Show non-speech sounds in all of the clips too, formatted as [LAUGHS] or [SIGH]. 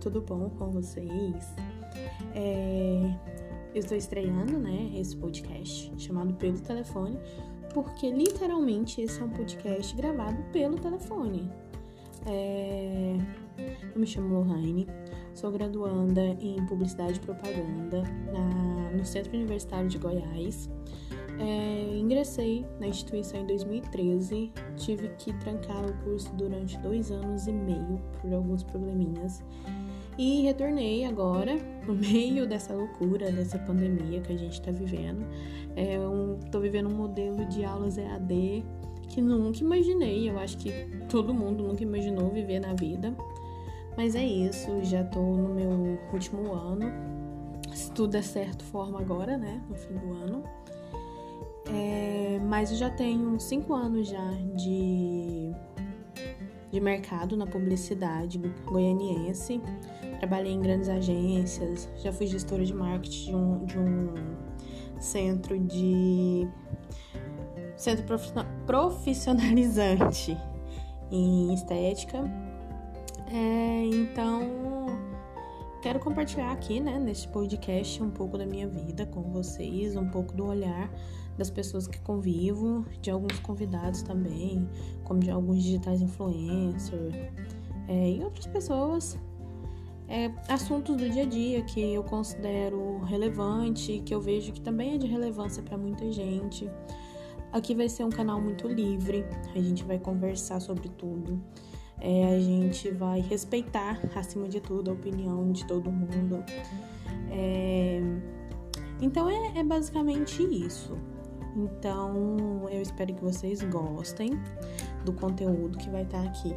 tudo bom com vocês? É, eu estou estreando, né, esse podcast chamado Pelo Telefone, porque literalmente esse é um podcast gravado pelo telefone. É, eu me chamo Lohane, sou graduanda em Publicidade e Propaganda na, no Centro Universitário de Goiás. É, ingressei na instituição em 2013, tive que trancar o curso durante dois anos e meio por alguns probleminhas e retornei agora, no meio dessa loucura, dessa pandemia que a gente está vivendo. É um, tô vivendo um modelo de aulas EAD que nunca imaginei, eu acho que todo mundo nunca imaginou viver na vida. Mas é isso, já tô no meu último ano. Se tudo der certo, forma agora, né? No fim do ano. É, mas eu já tenho cinco anos já de, de mercado na publicidade goianiense. Trabalhei em grandes agências, já fui gestora de marketing de um, de um centro de centro profissionalizante [LAUGHS] em estética. É, então quero compartilhar aqui, né, neste podcast um pouco da minha vida com vocês, um pouco do olhar das pessoas que convivo, de alguns convidados também, como de alguns digitais influencers é, e outras pessoas. É, assuntos do dia a dia que eu considero relevante, que eu vejo que também é de relevância para muita gente. Aqui vai ser um canal muito livre, a gente vai conversar sobre tudo. É, a gente vai respeitar, acima de tudo, a opinião de todo mundo. É, então é, é basicamente isso. Então eu espero que vocês gostem do conteúdo que vai estar aqui.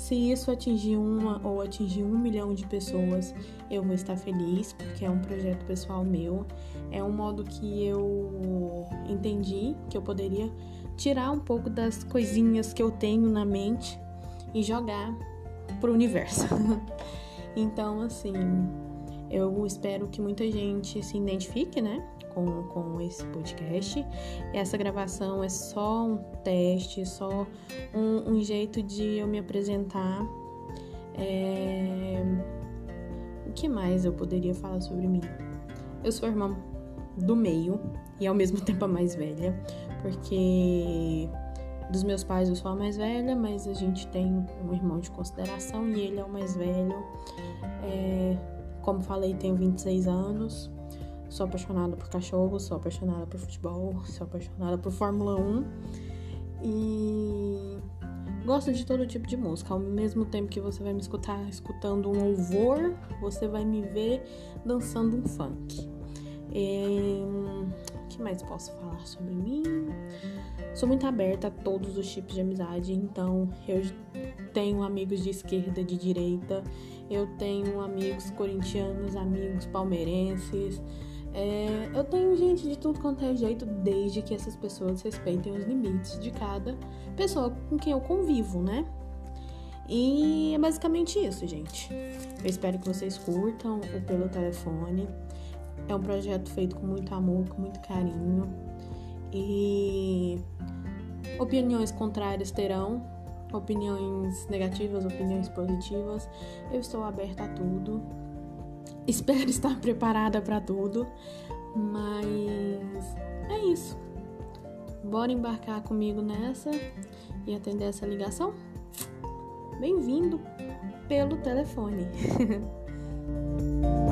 Se isso atingir uma ou atingir um milhão de pessoas, eu vou estar feliz, porque é um projeto pessoal meu. É um modo que eu entendi que eu poderia tirar um pouco das coisinhas que eu tenho na mente e jogar pro universo. [LAUGHS] então, assim, eu espero que muita gente se identifique, né? Com, com esse podcast. Essa gravação é só um teste, só um, um jeito de eu me apresentar. É... O que mais eu poderia falar sobre mim? Eu sou irmã do meio e ao mesmo [LAUGHS] tempo a mais velha, porque dos meus pais eu sou a mais velha, mas a gente tem um irmão de consideração e ele é o mais velho. É, como falei, tenho 26 anos. Sou apaixonada por cachorro, sou apaixonada por futebol, sou apaixonada por Fórmula 1. E gosto de todo tipo de música. Ao mesmo tempo que você vai me escutar escutando um louvor, você vai me ver dançando um funk. E, o que mais posso falar sobre mim? Sou muito aberta a todos os tipos de amizade, então eu tenho amigos de esquerda, de direita, eu tenho amigos corintianos, amigos palmeirenses. É, eu tenho gente de tudo quanto é jeito, desde que essas pessoas respeitem os limites de cada pessoa com quem eu convivo, né? E é basicamente isso, gente. Eu espero que vocês curtam o Pelo Telefone. É um projeto feito com muito amor, com muito carinho. E opiniões contrárias terão, opiniões negativas, opiniões positivas. Eu estou aberta a tudo. Espero [LAUGHS] estar preparada para tudo, mas é isso. Bora embarcar comigo nessa e atender essa ligação? Bem-vindo pelo telefone. [LAUGHS]